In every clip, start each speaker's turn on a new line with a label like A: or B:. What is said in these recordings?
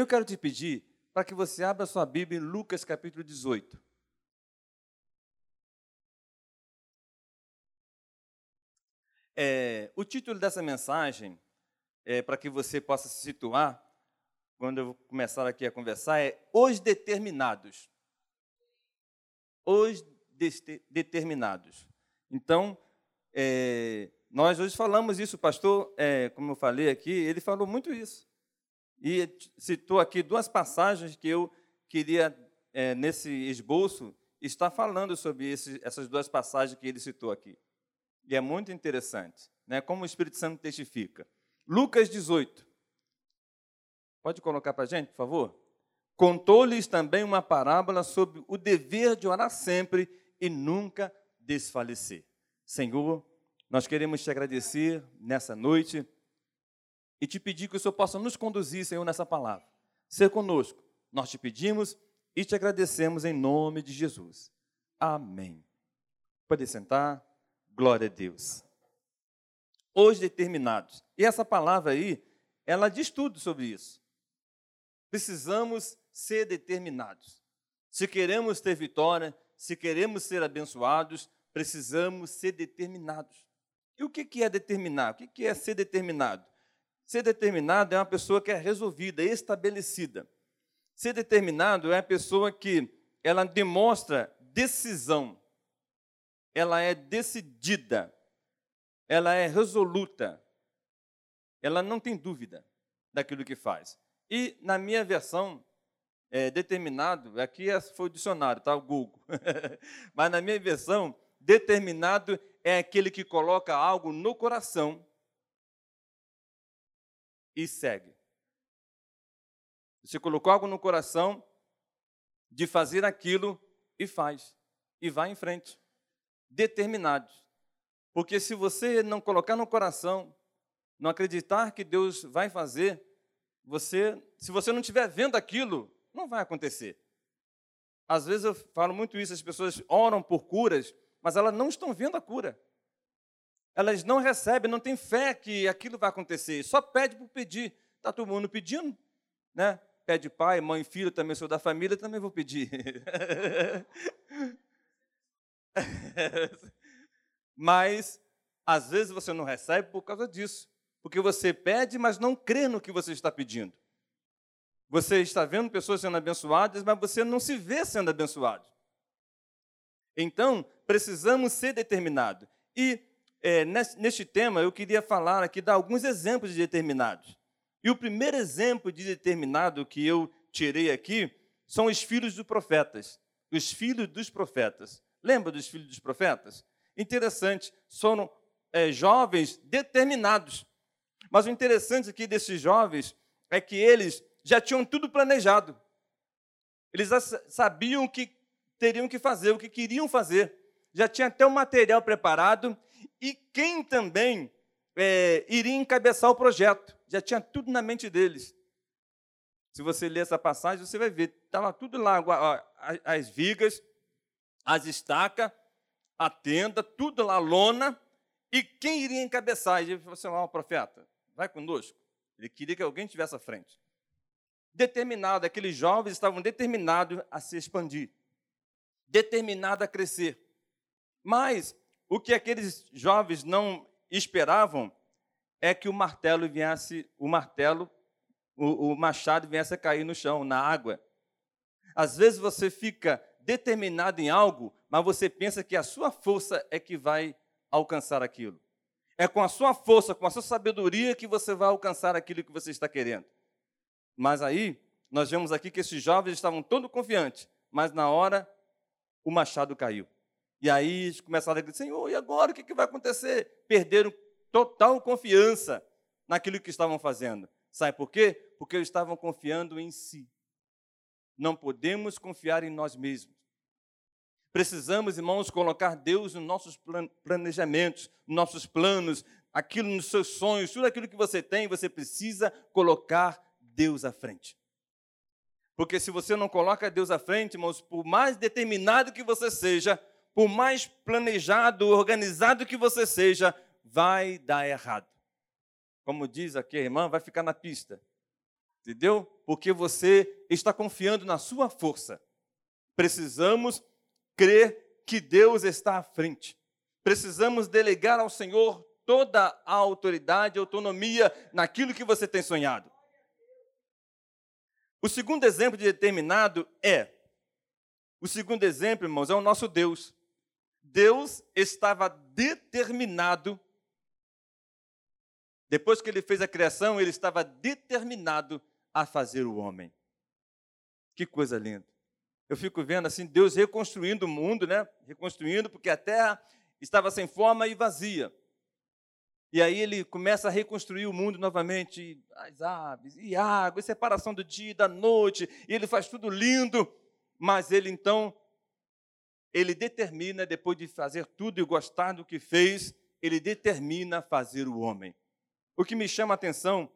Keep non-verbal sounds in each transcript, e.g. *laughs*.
A: Eu quero te pedir para que você abra sua Bíblia em Lucas capítulo 18. É, o título dessa mensagem, é, para que você possa se situar, quando eu começar aqui a conversar, é Os Determinados. Os Determinados. Então, é, nós hoje falamos isso, o pastor, é, como eu falei aqui, ele falou muito isso. E citou aqui duas passagens que eu queria, é, nesse esboço, estar falando sobre esse, essas duas passagens que ele citou aqui. E é muito interessante, né, como o Espírito Santo testifica. Lucas 18. Pode colocar para a gente, por favor? Contou-lhes também uma parábola sobre o dever de orar sempre e nunca desfalecer. Senhor, nós queremos te agradecer nessa noite e te pedir que o Senhor possa nos conduzir, Senhor, nessa palavra. Ser conosco. Nós te pedimos e te agradecemos em nome de Jesus. Amém. Pode sentar. Glória a Deus. Os determinados. E essa palavra aí, ela diz tudo sobre isso. Precisamos ser determinados. Se queremos ter vitória, se queremos ser abençoados, precisamos ser determinados. E o que é determinar? O que é ser determinado? Ser determinado é uma pessoa que é resolvida, estabelecida. Ser determinado é a pessoa que ela demonstra decisão. Ela é decidida. Ela é resoluta. Ela não tem dúvida daquilo que faz. E na minha versão, é, determinado, aqui é, foi o dicionário, tá? O Google. *laughs* Mas na minha versão, determinado é aquele que coloca algo no coração e segue. Você colocou algo no coração de fazer aquilo e faz. E vai em frente. Determinados. Porque se você não colocar no coração, não acreditar que Deus vai fazer, você, se você não estiver vendo aquilo, não vai acontecer. Às vezes eu falo muito isso, as pessoas oram por curas, mas elas não estão vendo a cura elas não recebem, não têm fé que aquilo vai acontecer, só pede por pedir. Está todo mundo pedindo, né? Pede pai, mãe, filho, também sou da família, também vou pedir. *laughs* mas, às vezes, você não recebe por causa disso. Porque você pede, mas não crê no que você está pedindo. Você está vendo pessoas sendo abençoadas, mas você não se vê sendo abençoado. Então, precisamos ser determinados. E é, neste tema, eu queria falar aqui, dar alguns exemplos de determinados. E o primeiro exemplo de determinado que eu tirei aqui são os filhos dos profetas. Os filhos dos profetas. Lembra dos filhos dos profetas? Interessante, são é, jovens determinados. Mas o interessante aqui desses jovens é que eles já tinham tudo planejado. Eles já sabiam o que teriam que fazer, o que queriam fazer. Já tinha até o material preparado e quem também é, iria encabeçar o projeto. Já tinha tudo na mente deles. Se você ler essa passagem, você vai ver, estava tudo lá, as vigas, as estacas, a tenda, tudo lá, lona, e quem iria encabeçar? Ele falou assim, ó, profeta, vai conosco. Ele queria que alguém estivesse à frente. Determinado, aqueles jovens estavam determinados a se expandir, determinados a crescer. Mas o que aqueles jovens não esperavam é que o martelo viesse, o martelo, o, o machado viesse a cair no chão, na água. Às vezes você fica determinado em algo, mas você pensa que a sua força é que vai alcançar aquilo. É com a sua força, com a sua sabedoria que você vai alcançar aquilo que você está querendo. Mas aí, nós vemos aqui que esses jovens estavam todos confiantes, mas na hora o machado caiu. E aí eles começaram a dizer, Senhor, e agora o que vai acontecer? Perderam total confiança naquilo que estavam fazendo. Sabe por quê? Porque eles estavam confiando em si. Não podemos confiar em nós mesmos. Precisamos, irmãos, colocar Deus nos nossos planejamentos, nos nossos planos, aquilo nos seus sonhos, tudo aquilo que você tem, você precisa colocar Deus à frente. Porque se você não coloca Deus à frente, irmãos, por mais determinado que você seja, por mais planejado, organizado que você seja, vai dar errado. Como diz aqui a irmã, vai ficar na pista. Entendeu? Porque você está confiando na sua força. Precisamos crer que Deus está à frente. Precisamos delegar ao Senhor toda a autoridade e autonomia naquilo que você tem sonhado. O segundo exemplo de determinado é o segundo exemplo, irmãos, é o nosso Deus. Deus estava determinado, depois que ele fez a criação, ele estava determinado a fazer o homem. Que coisa linda. Eu fico vendo assim, Deus reconstruindo o mundo, né? Reconstruindo, porque a terra estava sem forma e vazia. E aí ele começa a reconstruir o mundo novamente, as aves, e água, e separação do dia e da noite, e ele faz tudo lindo, mas ele então, ele determina, depois de fazer tudo e gostar do que fez, ele determina fazer o homem. O que me chama a atenção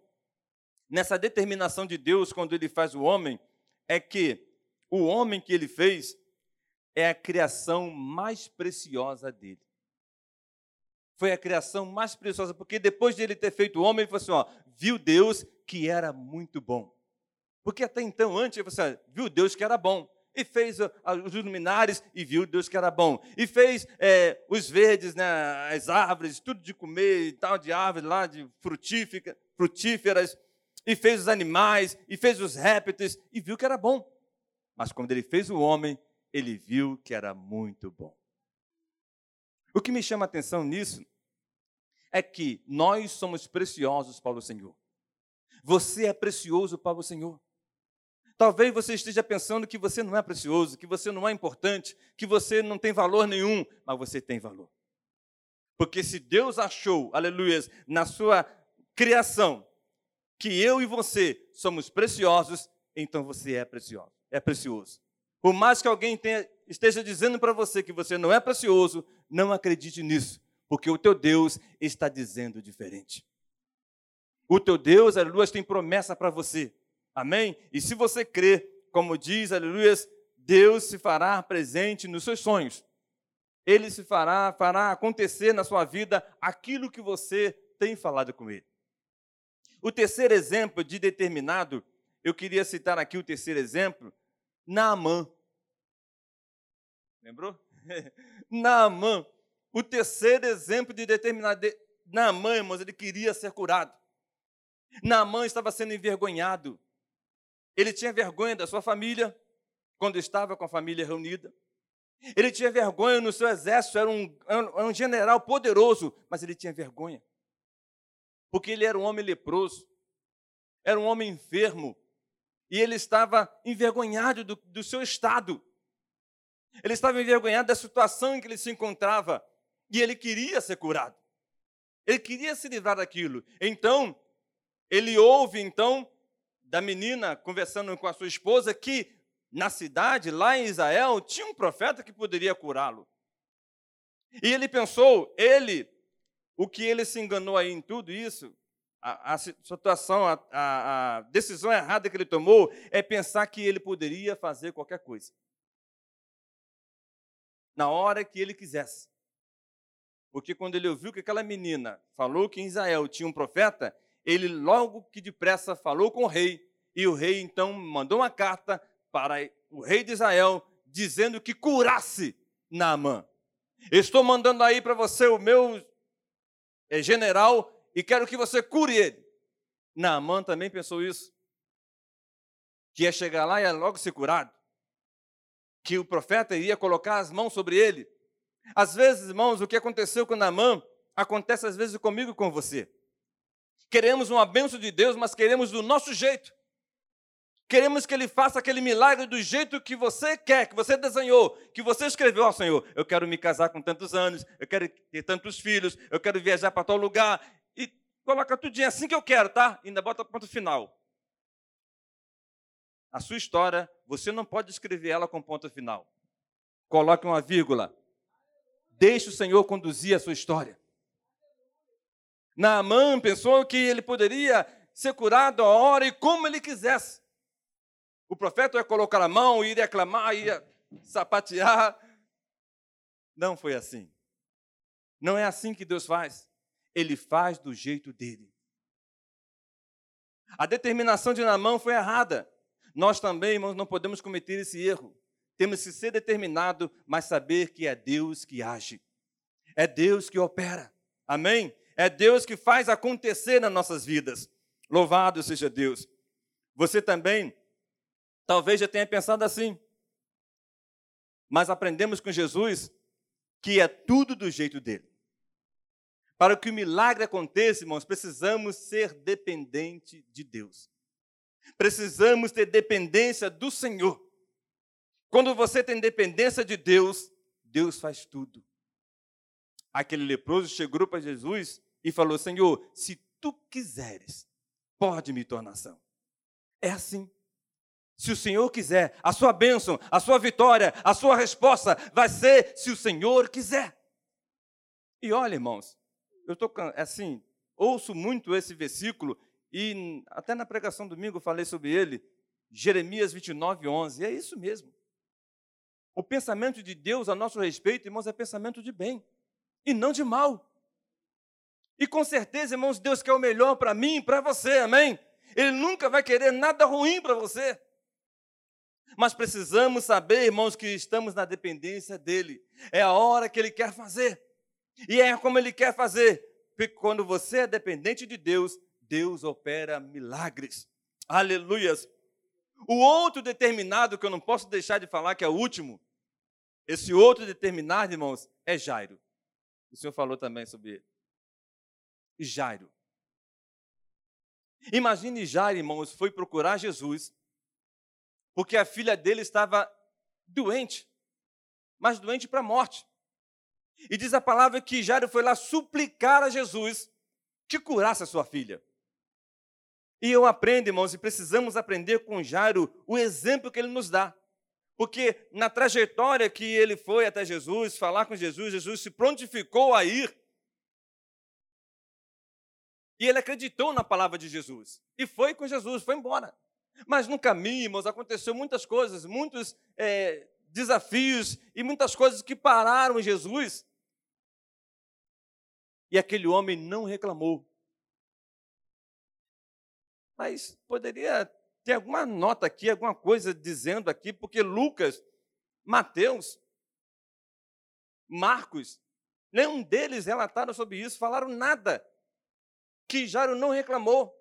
A: nessa determinação de Deus quando ele faz o homem é que o homem que ele fez é a criação mais preciosa dele. Foi a criação mais preciosa, porque depois de ele ter feito o homem, ele falou assim: ó, viu Deus que era muito bom. Porque até então, antes, ele falou assim: viu Deus que era bom. E fez os luminares e viu Deus que era bom. E fez é, os verdes, né, as árvores, tudo de comer e tal, de árvores lá, de frutíferas. E fez os animais, e fez os répteis, e viu que era bom. Mas quando ele fez o homem, ele viu que era muito bom. O que me chama a atenção nisso é que nós somos preciosos para o Senhor. Você é precioso para o Senhor. Talvez você esteja pensando que você não é precioso, que você não é importante, que você não tem valor nenhum, mas você tem valor. Porque se Deus achou, aleluia, na sua criação, que eu e você somos preciosos, então você é precioso, é precioso. Por mais que alguém tenha, esteja dizendo para você que você não é precioso, não acredite nisso, porque o teu Deus está dizendo diferente. O teu Deus, aleluia, tem promessa para você. Amém? E se você crê, como diz, aleluia, Deus se fará presente nos seus sonhos. Ele se fará, fará acontecer na sua vida aquilo que você tem falado com ele. O terceiro exemplo de determinado, eu queria citar aqui o terceiro exemplo, Naamã. Lembrou? *laughs* Naamã. O terceiro exemplo de determinado. De... Naamã, irmãos, ele queria ser curado. Naamã estava sendo envergonhado. Ele tinha vergonha da sua família, quando estava com a família reunida. Ele tinha vergonha no seu exército, era um, era um general poderoso, mas ele tinha vergonha. Porque ele era um homem leproso, era um homem enfermo, e ele estava envergonhado do, do seu estado. Ele estava envergonhado da situação em que ele se encontrava. E ele queria ser curado. Ele queria se livrar daquilo. Então, ele ouve então da menina conversando com a sua esposa que na cidade, lá em Israel, tinha um profeta que poderia curá-lo. E ele pensou, ele, o que ele se enganou aí em tudo isso, a, a situação, a, a, a decisão errada que ele tomou é pensar que ele poderia fazer qualquer coisa. Na hora que ele quisesse. Porque quando ele ouviu que aquela menina falou que em Israel tinha um profeta, ele logo que depressa falou com o rei, e o rei então mandou uma carta para o rei de Israel, dizendo que curasse Naamã. Estou mandando aí para você o meu eh, general e quero que você cure ele. Naamã também pensou isso. Que ia chegar lá e ia logo ser curado. Que o profeta iria colocar as mãos sobre ele. Às vezes, irmãos, o que aconteceu com Naamã acontece às vezes comigo e com você. Queremos uma bênção de Deus, mas queremos do nosso jeito. Queremos que Ele faça aquele milagre do jeito que você quer, que você desenhou, que você escreveu. Ó oh, Senhor, eu quero me casar com tantos anos, eu quero ter tantos filhos, eu quero viajar para tal lugar, Coloca tudinho assim que eu quero, tá? Ainda bota ponto final. A sua história, você não pode escrever ela com ponto final. Coloque uma vírgula. Deixe o Senhor conduzir a sua história. Naamã pensou que ele poderia ser curado a hora e como ele quisesse. O profeta ia colocar a mão, iria clamar, ia sapatear. Não foi assim. Não é assim que Deus faz ele faz do jeito dele. A determinação de Namã foi errada. Nós também, irmãos, não podemos cometer esse erro. Temos que ser determinado, mas saber que é Deus que age. É Deus que opera. Amém? É Deus que faz acontecer nas nossas vidas. Louvado seja Deus. Você também, talvez já tenha pensado assim. Mas aprendemos com Jesus que é tudo do jeito dele. Para que o milagre aconteça, irmãos, precisamos ser dependente de Deus. Precisamos ter dependência do Senhor. Quando você tem dependência de Deus, Deus faz tudo. Aquele leproso chegou para Jesus e falou: Senhor, se tu quiseres, pode me tornar são. É assim. Se o Senhor quiser, a sua bênção, a sua vitória, a sua resposta vai ser se o Senhor quiser. E olha, irmãos, eu estou assim, ouço muito esse versículo e até na pregação domingo falei sobre ele, Jeremias 29, 11. E é isso mesmo. O pensamento de Deus a nosso respeito, irmãos, é pensamento de bem e não de mal. E com certeza, irmãos, Deus quer o melhor para mim e para você, amém? Ele nunca vai querer nada ruim para você. Mas precisamos saber, irmãos, que estamos na dependência dele. É a hora que ele quer fazer. E é como ele quer fazer. Porque quando você é dependente de Deus, Deus opera milagres. Aleluias. O outro determinado que eu não posso deixar de falar, que é o último, esse outro determinado, irmãos, é Jairo. O senhor falou também sobre ele. Jairo. Imagine Jairo, irmãos, foi procurar Jesus, porque a filha dele estava doente, mas doente para a morte. E diz a palavra que Jairo foi lá suplicar a Jesus que curasse a sua filha. E eu aprendo, irmãos, e precisamos aprender com Jairo o exemplo que ele nos dá. Porque na trajetória que ele foi até Jesus, falar com Jesus, Jesus se prontificou a ir. E ele acreditou na palavra de Jesus. E foi com Jesus, foi embora. Mas no caminho, irmãos, aconteceu muitas coisas, muitos é, desafios e muitas coisas que pararam Jesus. E aquele homem não reclamou. Mas poderia ter alguma nota aqui, alguma coisa dizendo aqui, porque Lucas, Mateus, Marcos, nenhum deles relataram sobre isso, falaram nada. Que Jairo não reclamou.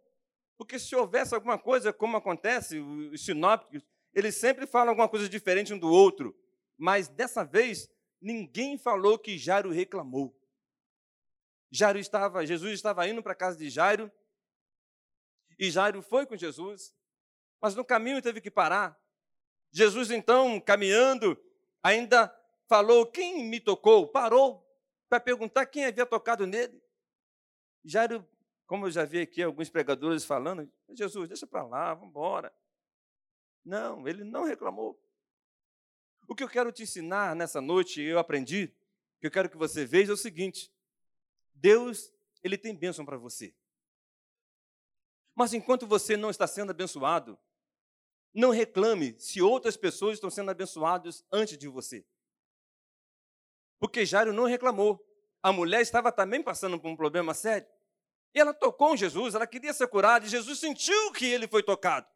A: Porque se houvesse alguma coisa, como acontece, os sinópticos, eles sempre falam alguma coisa diferente um do outro. Mas dessa vez, ninguém falou que Jairo reclamou. Jairo estava, Jesus estava indo para a casa de Jairo, e Jairo foi com Jesus, mas no caminho teve que parar. Jesus, então, caminhando, ainda falou: Quem me tocou? Parou para perguntar quem havia tocado nele. Jairo, como eu já vi aqui alguns pregadores falando, Jesus, deixa para lá, vamos embora. Não, ele não reclamou. O que eu quero te ensinar nessa noite, eu aprendi, que eu quero que você veja é o seguinte: Deus, ele tem bênção para você. Mas enquanto você não está sendo abençoado, não reclame se outras pessoas estão sendo abençoadas antes de você. Porque Jairo não reclamou. A mulher estava também passando por um problema sério. E ela tocou em Jesus, ela queria ser curada, e Jesus sentiu que ele foi tocado.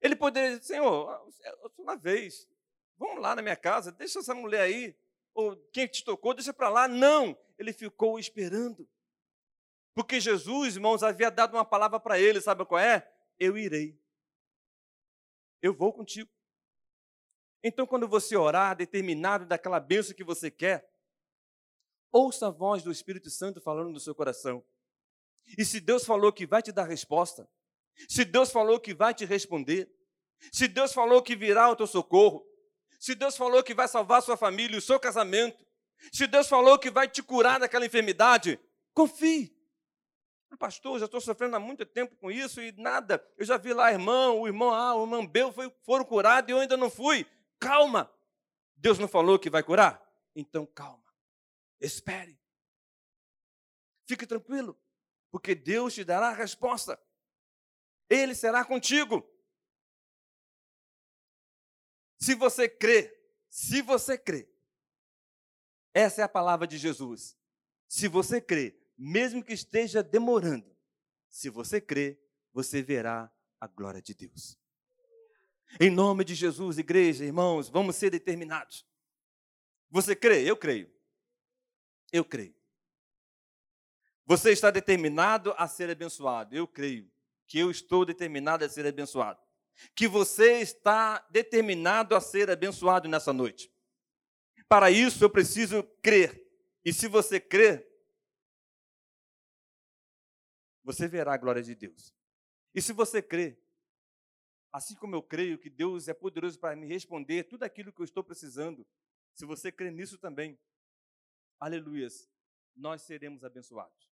A: Ele poderia dizer, Senhor, uma vez, vamos lá na minha casa, deixa essa mulher aí, ou quem te tocou, deixa para lá. Não, ele ficou esperando. Porque Jesus, irmãos, havia dado uma palavra para ele, sabe qual é? Eu irei. Eu vou contigo. Então, quando você orar, determinado daquela bênção que você quer, ouça a voz do Espírito Santo falando no seu coração. E se Deus falou que vai te dar resposta, se Deus falou que vai te responder, se Deus falou que virá ao teu socorro, se Deus falou que vai salvar sua família, o seu casamento, se Deus falou que vai te curar daquela enfermidade, confie. Ah, pastor, já estou sofrendo há muito tempo com isso e nada. Eu já vi lá irmão, o irmão A, o irmão B foi, foram curados e eu ainda não fui. Calma. Deus não falou que vai curar? Então calma. Espere. Fique tranquilo, porque Deus te dará a resposta. Ele será contigo. Se você crê, se você crê, essa é a palavra de Jesus. Se você crê, mesmo que esteja demorando, se você crê, você verá a glória de Deus. Em nome de Jesus, igreja, irmãos, vamos ser determinados. Você crê? Eu creio. Eu creio. Você está determinado a ser abençoado. Eu creio que eu estou determinado a ser abençoado. Que você está determinado a ser abençoado nessa noite. Para isso eu preciso crer. E se você crer, você verá a glória de Deus. E se você crê, assim como eu creio que Deus é poderoso para me responder tudo aquilo que eu estou precisando, se você crê nisso também, aleluias, nós seremos abençoados.